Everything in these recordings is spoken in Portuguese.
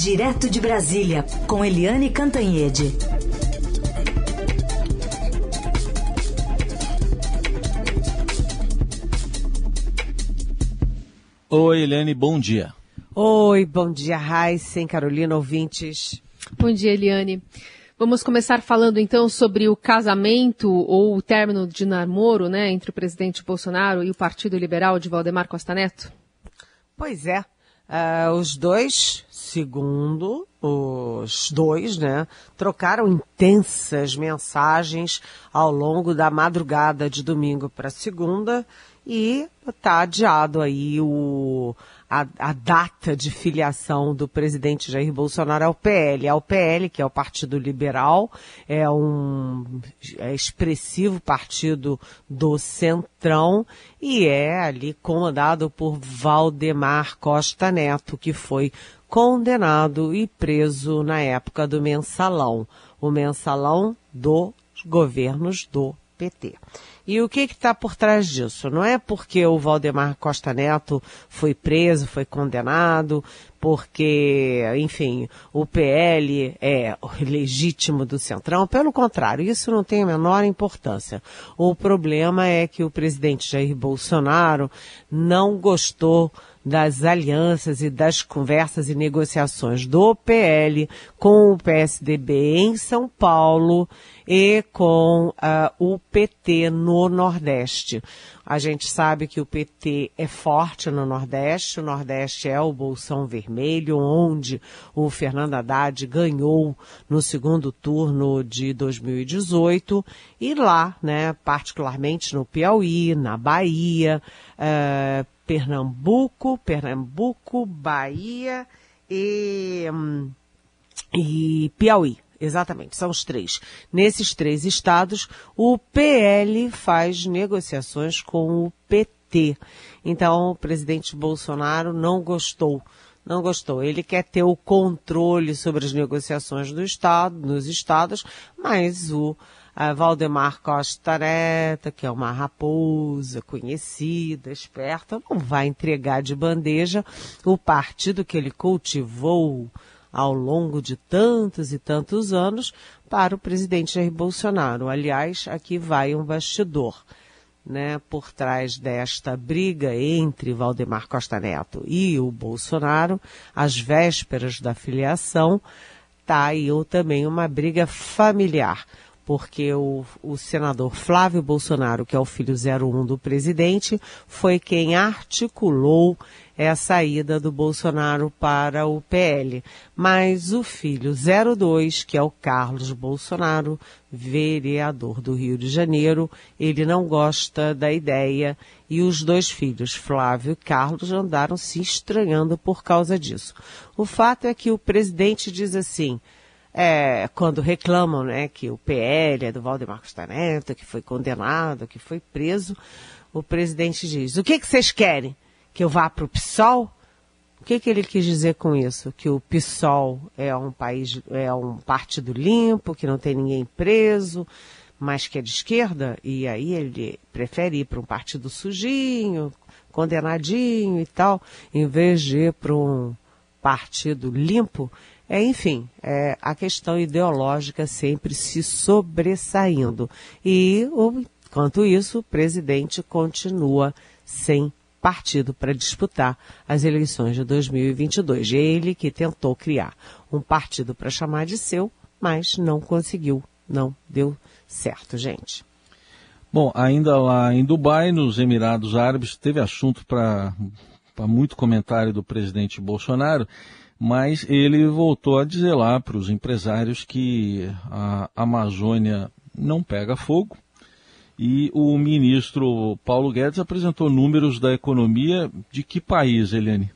Direto de Brasília, com Eliane Cantanhede. Oi, Eliane, bom dia. Oi, bom dia, Raíssen, Carolina, ouvintes. Bom dia, Eliane. Vamos começar falando então sobre o casamento ou o término de namoro, né, entre o presidente Bolsonaro e o Partido Liberal de Valdemar Costa Neto? Pois é. Uh, os dois, segundo os dois, né, trocaram intensas mensagens ao longo da madrugada de domingo para segunda e está adiado aí o, a, a, data de filiação do presidente Jair Bolsonaro ao PL. Ao PL, que é o Partido Liberal, é um é expressivo partido do Centrão e é ali comandado por Valdemar Costa Neto, que foi condenado e preso na época do mensalão. O mensalão dos governos do PT. E o que está por trás disso? Não é porque o Valdemar Costa Neto foi preso, foi condenado, porque, enfim, o PL é legítimo do Centrão. Pelo contrário, isso não tem a menor importância. O problema é que o presidente Jair Bolsonaro não gostou das alianças e das conversas e negociações do PL com o PSDB em São Paulo e com uh, o PT no Nordeste. A gente sabe que o PT é forte no Nordeste, o Nordeste é o Bolsão Vermelho, onde o Fernando Haddad ganhou no segundo turno de 2018, e lá, né, particularmente no Piauí, na Bahia, uh, Pernambuco, Pernambuco, Bahia e, hum, e Piauí. Exatamente, são os três. Nesses três estados, o PL faz negociações com o PT. Então, o presidente Bolsonaro não gostou. Não gostou. Ele quer ter o controle sobre as negociações do estado, nos estados, mas o Valdemar Costa Neto, que é uma raposa conhecida, esperta, não vai entregar de bandeja o partido que ele cultivou ao longo de tantos e tantos anos para o presidente Jair Bolsonaro. Aliás, aqui vai um bastidor. Né, por trás desta briga entre Valdemar Costa Neto e o Bolsonaro, às vésperas da filiação, está aí também uma briga familiar, porque o, o senador Flávio Bolsonaro, que é o filho 01 do presidente, foi quem articulou a saída do Bolsonaro para o PL. Mas o filho 02, que é o Carlos Bolsonaro, vereador do Rio de Janeiro, ele não gosta da ideia e os dois filhos, Flávio e Carlos, andaram se estranhando por causa disso. O fato é que o presidente diz assim, é, quando reclamam né, que o PL é do Valdemar Costa Neto, que foi condenado, que foi preso, o presidente diz, o que, que vocês querem? que eu vá para o PSOL? O que, que ele quis dizer com isso? Que o PSOL é um país, é um partido limpo, que não tem ninguém preso, mas que é de esquerda, e aí ele prefere ir para um partido sujinho, condenadinho e tal, em vez de ir para um partido limpo. É, enfim, é, a questão ideológica sempre se sobressaindo. E, enquanto isso, o presidente continua sem partido para disputar as eleições de 2022. Ele que tentou criar um partido para chamar de seu, mas não conseguiu, não deu certo, gente. Bom, ainda lá em Dubai, nos Emirados Árabes, teve assunto para muito comentário do presidente Bolsonaro, mas ele voltou a dizer lá para os empresários que a Amazônia não pega fogo, e o ministro Paulo Guedes apresentou números da economia de que país, Eliane?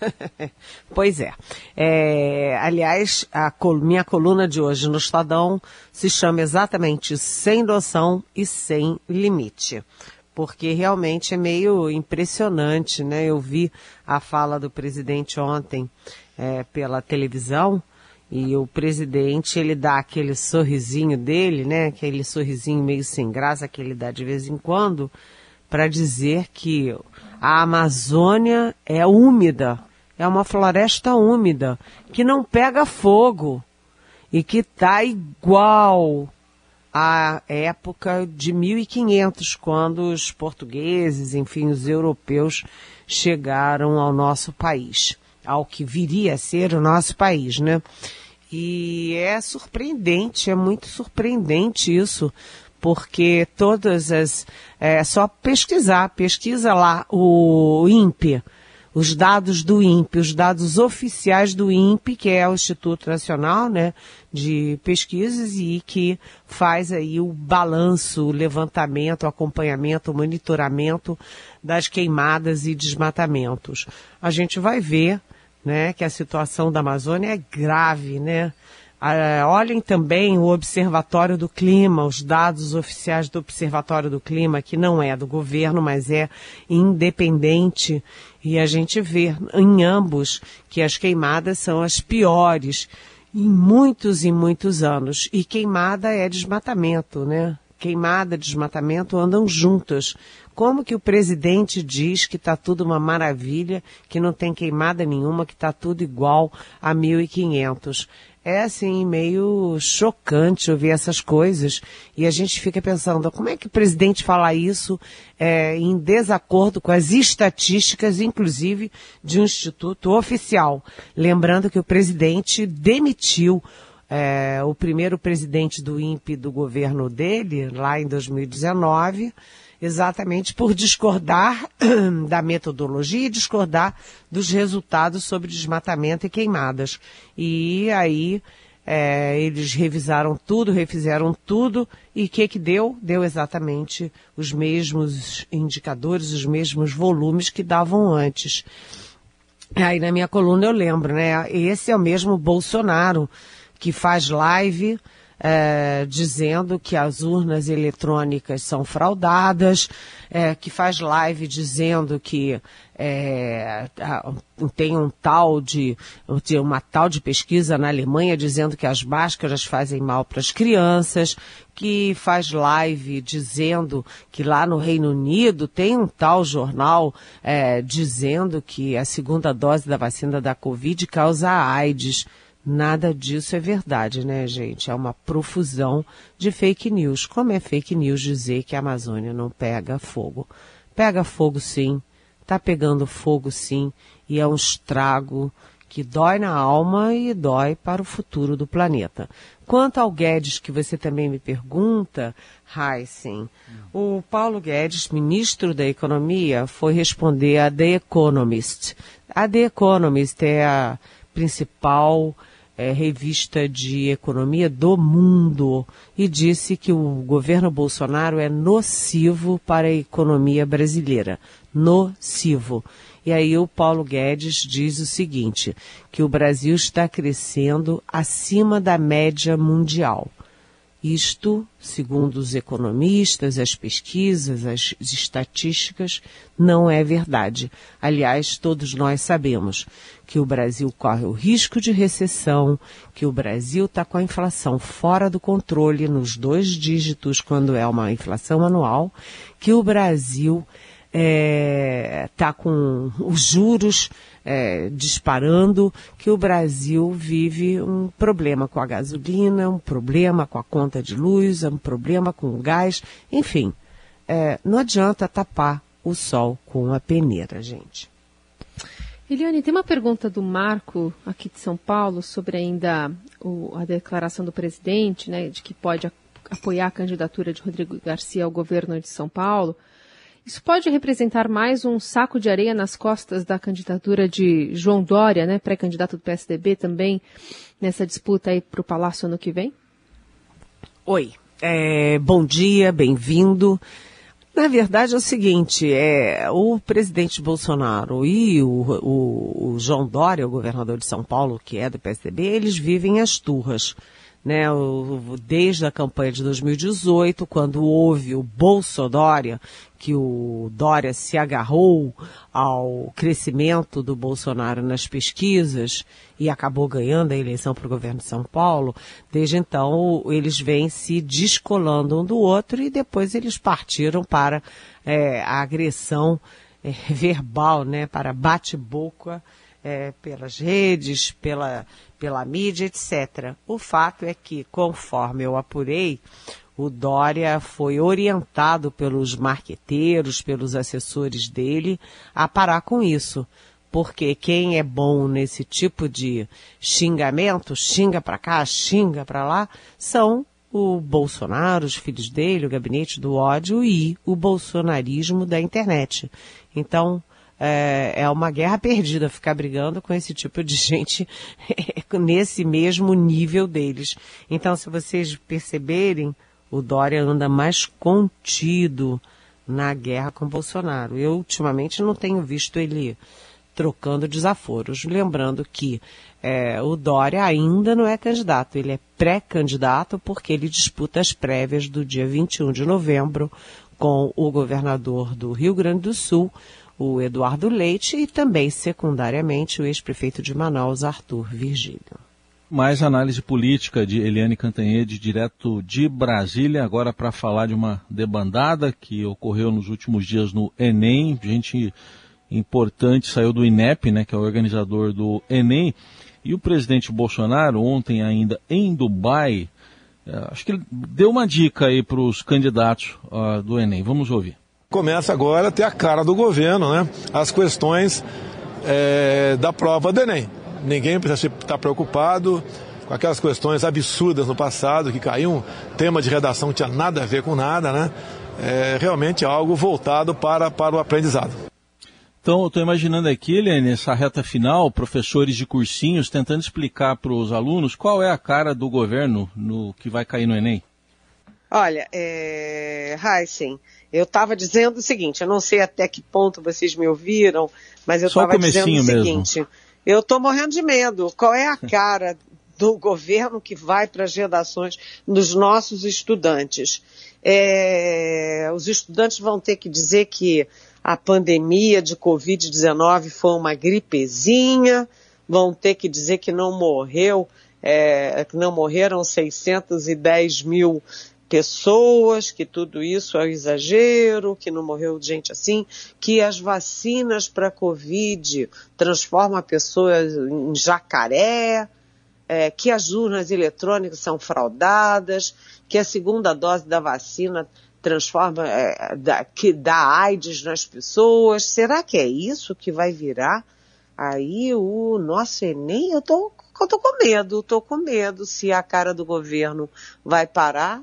pois é. é. Aliás, a minha coluna de hoje no Estadão se chama exatamente Sem Noção e Sem Limite. Porque realmente é meio impressionante, né? Eu vi a fala do presidente ontem é, pela televisão e o presidente, ele dá aquele sorrisinho dele, né? Aquele sorrisinho meio sem graça que ele dá de vez em quando, para dizer que a Amazônia é úmida, é uma floresta úmida que não pega fogo e que está igual à época de 1500, quando os portugueses, enfim, os europeus chegaram ao nosso país, ao que viria a ser o nosso país, né? E é surpreendente, é muito surpreendente isso, porque todas as. É só pesquisar, pesquisa lá o INPE, os dados do INPE, os dados oficiais do INPE, que é o Instituto Nacional né, de Pesquisas e que faz aí o balanço, o levantamento, o acompanhamento, o monitoramento das queimadas e desmatamentos. A gente vai ver né, que a situação da Amazônia é grave, né? Uh, olhem também o Observatório do Clima, os dados oficiais do Observatório do Clima, que não é do governo, mas é independente, e a gente vê em ambos que as queimadas são as piores em muitos e muitos anos. E queimada é desmatamento, né? Queimada, desmatamento andam juntas. Como que o presidente diz que está tudo uma maravilha, que não tem queimada nenhuma, que está tudo igual a 1500? É assim meio chocante ouvir essas coisas e a gente fica pensando como é que o presidente fala isso é, em desacordo com as estatísticas, inclusive de um instituto oficial. Lembrando que o presidente demitiu é, o primeiro presidente do INPE do governo dele lá em 2019 exatamente por discordar da metodologia e discordar dos resultados sobre desmatamento e queimadas. E aí é, eles revisaram tudo, refizeram tudo e o que que deu? Deu exatamente os mesmos indicadores, os mesmos volumes que davam antes. Aí na minha coluna eu lembro, né? Esse é o mesmo Bolsonaro que faz live é, dizendo que as urnas eletrônicas são fraudadas, é, que faz live dizendo que é, tem um tal de, uma tal de pesquisa na Alemanha dizendo que as máscaras fazem mal para as crianças, que faz live dizendo que lá no Reino Unido tem um tal jornal é, dizendo que a segunda dose da vacina da Covid causa AIDS. Nada disso é verdade, né, gente? É uma profusão de fake news. Como é fake news dizer que a Amazônia não pega fogo? Pega fogo sim, tá pegando fogo sim, e é um estrago que dói na alma e dói para o futuro do planeta. Quanto ao Guedes, que você também me pergunta, Heisen, o Paulo Guedes, ministro da Economia, foi responder a The Economist. A The Economist é a principal é, revista de economia do mundo e disse que o governo Bolsonaro é nocivo para a economia brasileira. Nocivo. E aí o Paulo Guedes diz o seguinte, que o Brasil está crescendo acima da média mundial. Isto, segundo os economistas, as pesquisas, as estatísticas, não é verdade. Aliás, todos nós sabemos que o Brasil corre o risco de recessão, que o Brasil está com a inflação fora do controle nos dois dígitos quando é uma inflação anual, que o Brasil está é, tá com os juros é, disparando, que o Brasil vive um problema com a gasolina, um problema com a conta de luz, um problema com o gás, enfim. É, não adianta tapar o sol com a peneira, gente. Eliane, tem uma pergunta do Marco, aqui de São Paulo, sobre ainda o, a declaração do presidente, né, de que pode apoiar a candidatura de Rodrigo Garcia ao governo de São Paulo. Isso pode representar mais um saco de areia nas costas da candidatura de João Dória, né, pré-candidato do PSDB também, nessa disputa aí para o Palácio ano que vem? Oi, é, bom dia, bem-vindo. Na verdade é o seguinte, é, o presidente Bolsonaro e o, o, o João Dória, o governador de São Paulo, que é do PSDB, eles vivem as turras né, desde a campanha de 2018, quando houve o Bolso Dória, que o Dória se agarrou ao crescimento do Bolsonaro nas pesquisas e acabou ganhando a eleição para o governo de São Paulo, desde então eles vêm se descolando um do outro e depois eles partiram para é, a agressão é, verbal, né, para bate-boca é, pelas redes, pela, pela mídia, etc. O fato é que, conforme eu apurei, o Dória foi orientado pelos marqueteiros, pelos assessores dele, a parar com isso. Porque quem é bom nesse tipo de xingamento, xinga para cá, xinga para lá, são o Bolsonaro, os filhos dele, o gabinete do ódio e o bolsonarismo da internet. Então, é, é uma guerra perdida ficar brigando com esse tipo de gente nesse mesmo nível deles. Então, se vocês perceberem, o Dória anda mais contido na guerra com Bolsonaro. Eu, ultimamente, não tenho visto ele trocando desaforos. Lembrando que é, o Dória ainda não é candidato, ele é pré-candidato porque ele disputa as prévias do dia 21 de novembro com o governador do Rio Grande do Sul, o Eduardo Leite, e também, secundariamente, o ex-prefeito de Manaus, Arthur Virgílio. Mais análise política de Eliane Cantanhede, direto de Brasília, agora para falar de uma debandada que ocorreu nos últimos dias no Enem. Gente importante saiu do INEP, né, que é o organizador do Enem. E o presidente Bolsonaro, ontem ainda em Dubai, é, acho que ele deu uma dica aí para os candidatos uh, do Enem. Vamos ouvir. Começa agora a ter a cara do governo, né? As questões é, da prova do Enem. Ninguém precisa estar preocupado com aquelas questões absurdas no passado, que caiu um tema de redação que tinha nada a ver com nada, né? É realmente algo voltado para, para o aprendizado. Então, eu estou imaginando aqui, nessa reta final, professores de cursinhos tentando explicar para os alunos qual é a cara do governo no que vai cair no Enem. Olha, é... Heisen, eu estava dizendo o seguinte, eu não sei até que ponto vocês me ouviram, mas eu estava dizendo o seguinte, mesmo. Eu estou morrendo de medo. Qual é a cara do governo que vai para as redações dos nossos estudantes? É, os estudantes vão ter que dizer que a pandemia de Covid-19 foi uma gripezinha, vão ter que dizer que não morreu, é, que não morreram 610 mil pessoas, que tudo isso é um exagero, que não morreu gente assim, que as vacinas para Covid transformam a pessoa em jacaré, é, que as urnas eletrônicas são fraudadas, que a segunda dose da vacina transforma, é, da, que dá AIDS nas pessoas. Será que é isso que vai virar aí o nosso Enem? Eu tô, eu tô com medo, tô com medo se a cara do governo vai parar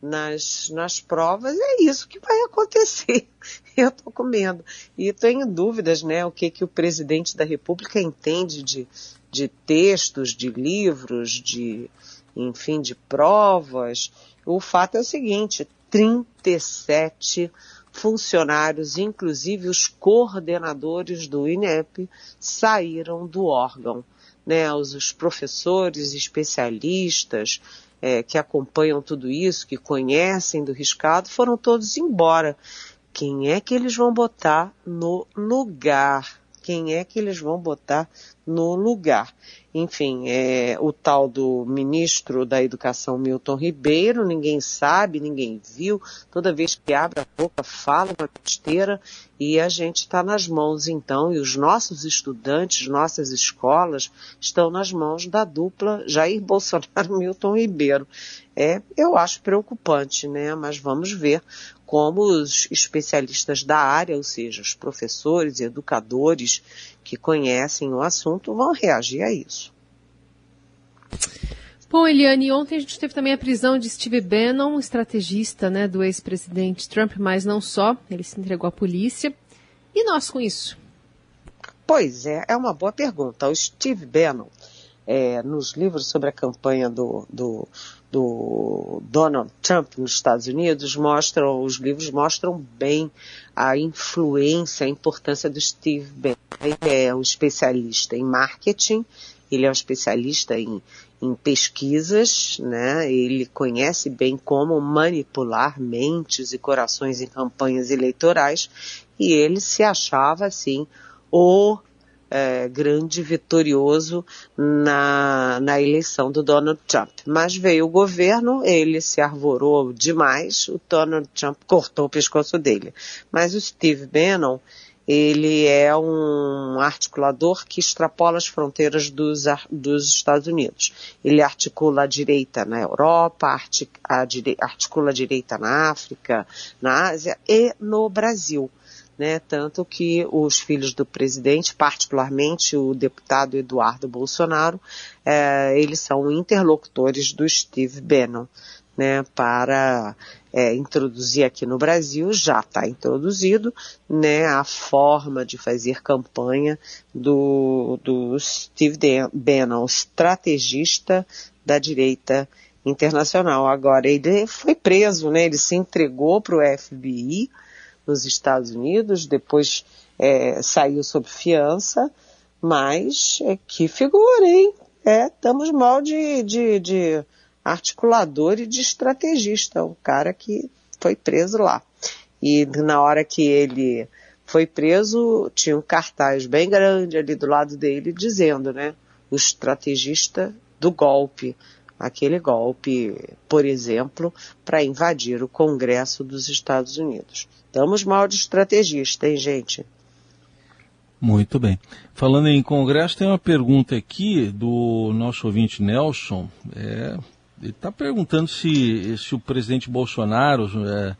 nas, nas provas, é isso que vai acontecer. Eu estou com medo. E tenho dúvidas, né, o que, que o presidente da República entende de, de textos, de livros, de, enfim, de provas. O fato é o seguinte, 37 funcionários, inclusive os coordenadores do INEP, saíram do órgão. Né, os, os professores, especialistas, é, que acompanham tudo isso, que conhecem do riscado, foram todos embora. Quem é que eles vão botar no lugar? Quem é que eles vão botar no lugar? Enfim, é, o tal do ministro da Educação, Milton Ribeiro, ninguém sabe, ninguém viu. Toda vez que abre a boca, fala uma besteira e a gente está nas mãos, então, e os nossos estudantes, nossas escolas, estão nas mãos da dupla Jair Bolsonaro Milton Ribeiro. É, eu acho preocupante, né? Mas vamos ver como os especialistas da área, ou seja, os professores e educadores que conhecem o assunto, vão reagir a isso. Bom, Eliane, ontem a gente teve também a prisão de Steve Bannon, estrategista né, do ex-presidente Trump, mas não só, ele se entregou à polícia. E nós com isso? Pois é, é uma boa pergunta. O Steve Bannon, é, nos livros sobre a campanha do, do, do Donald Trump nos Estados Unidos, mostram, os livros mostram bem a influência, a importância do Steve Bannon. Ele é um especialista em marketing, ele é um especialista em em pesquisas, né? Ele conhece bem como manipular mentes e corações em campanhas eleitorais e ele se achava assim o é, grande vitorioso na, na eleição do Donald Trump. Mas veio o governo, ele se arvorou demais, o Donald Trump cortou o pescoço dele. Mas o Steve Bannon, ele é um articulador que extrapola as fronteiras dos, dos Estados Unidos. Ele articula a direita na Europa, articula a direita na África, na Ásia e no Brasil. Né, tanto que os filhos do presidente, particularmente o deputado Eduardo Bolsonaro, é, eles são interlocutores do Steve Bannon né, para é, introduzir aqui no Brasil, já está introduzido, né, a forma de fazer campanha do, do Steve Bannon, estrategista da direita internacional. Agora, ele foi preso, né, ele se entregou para o FBI nos Estados Unidos, depois é, saiu sob fiança, mas é, que figura, hein? É, estamos mal de, de, de articulador e de estrategista, um cara que foi preso lá. E na hora que ele foi preso, tinha um cartaz bem grande ali do lado dele dizendo, né, o estrategista do golpe, aquele golpe, por exemplo, para invadir o Congresso dos Estados Unidos. Estamos mal de estrategista, hein, gente? Muito bem. Falando em Congresso, tem uma pergunta aqui do nosso ouvinte Nelson. É, ele está perguntando se, se o presidente Bolsonaro, é,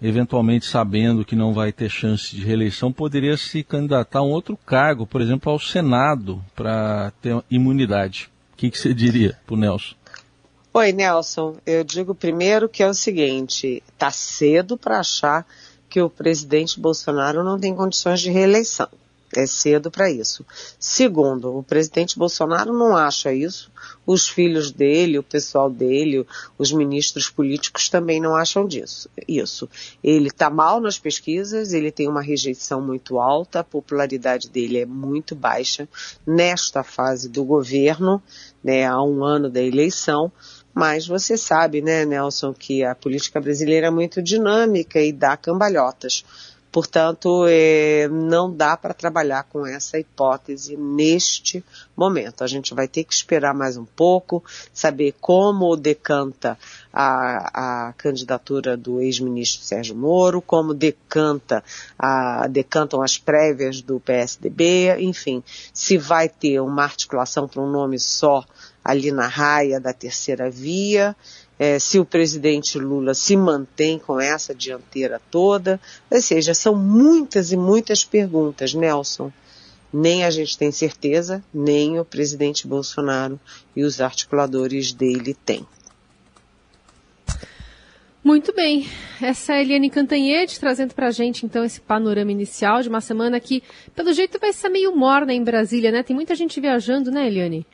eventualmente sabendo que não vai ter chance de reeleição, poderia se candidatar a um outro cargo, por exemplo, ao Senado, para ter imunidade. O que, que você diria para o Nelson? Oi, Nelson. Eu digo primeiro que é o seguinte: está cedo para achar que o presidente Bolsonaro não tem condições de reeleição. É cedo para isso. Segundo, o presidente Bolsonaro não acha isso, os filhos dele, o pessoal dele, os ministros políticos também não acham disso. Isso. Ele está mal nas pesquisas, ele tem uma rejeição muito alta, a popularidade dele é muito baixa nesta fase do governo, né, há um ano da eleição. Mas você sabe, né, Nelson, que a política brasileira é muito dinâmica e dá cambalhotas. Portanto, é, não dá para trabalhar com essa hipótese neste momento. A gente vai ter que esperar mais um pouco, saber como decanta a, a candidatura do ex-ministro Sérgio Moro, como decanta a, decantam as prévias do PSDB, enfim, se vai ter uma articulação para um nome só ali na raia da terceira via é, se o presidente Lula se mantém com essa dianteira toda. Ou seja, são muitas e muitas perguntas, Nelson. Nem a gente tem certeza, nem o presidente Bolsonaro e os articuladores dele têm. Muito bem, essa é a Eliane Cantanhede trazendo para a gente então esse panorama inicial de uma semana que, pelo jeito, vai ser meio morna em Brasília, né? Tem muita gente viajando, né, Eliane?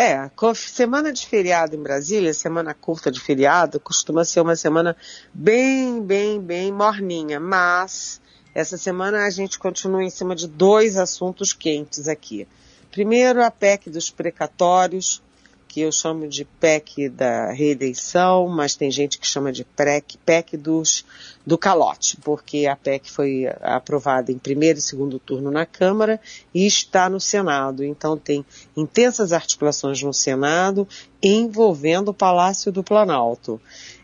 É, semana de feriado em Brasília, semana curta de feriado, costuma ser uma semana bem, bem, bem morninha, mas essa semana a gente continua em cima de dois assuntos quentes aqui. Primeiro, a PEC dos precatórios, que eu chamo de PEC da reeleição, mas tem gente que chama de PEC, PEC dos, do calote, porque a PEC foi aprovada em primeiro e segundo turno na Câmara e está no Senado. Então tem intensas articulações no Senado envolvendo o Palácio do Planalto.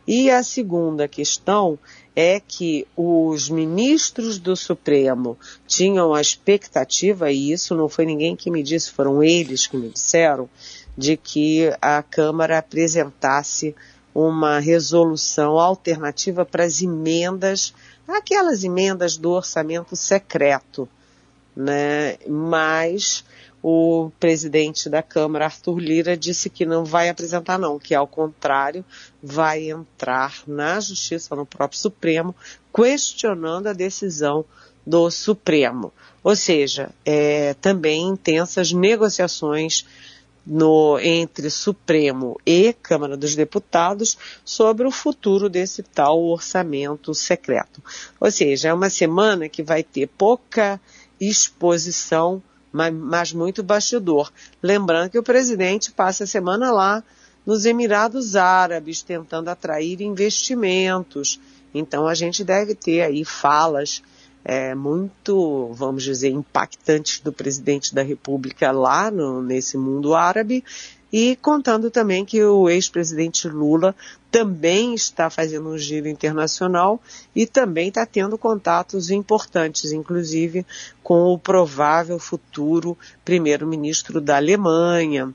E a segunda questão é que os ministros do Supremo tinham a expectativa, e isso não foi ninguém que me disse, foram eles que me disseram, de que a Câmara apresentasse uma resolução alternativa para as emendas, aquelas emendas do orçamento secreto, né? Mas o presidente da Câmara, Arthur Lira, disse que não vai apresentar não, que ao contrário, vai entrar na Justiça, no próprio Supremo, questionando a decisão do Supremo. Ou seja, é, também intensas negociações no, entre Supremo e Câmara dos Deputados sobre o futuro desse tal orçamento secreto. Ou seja, é uma semana que vai ter pouca exposição, mas, mas muito bastidor. Lembrando que o presidente passa a semana lá nos Emirados Árabes, tentando atrair investimentos. Então a gente deve ter aí falas é, muito, vamos dizer, impactantes do presidente da República lá no, nesse mundo árabe e contando também que o ex-presidente Lula também está fazendo um giro internacional e também está tendo contatos importantes, inclusive com o provável futuro primeiro-ministro da Alemanha,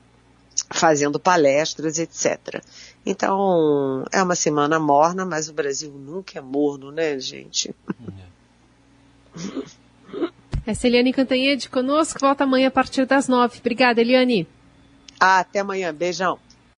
fazendo palestras, etc. Então, é uma semana morna, mas o Brasil nunca é morno, né, gente? Essa é Eliane Cantanhede conosco, volta amanhã a partir das nove. Obrigada, Eliane. Ah, até amanhã. Beijão.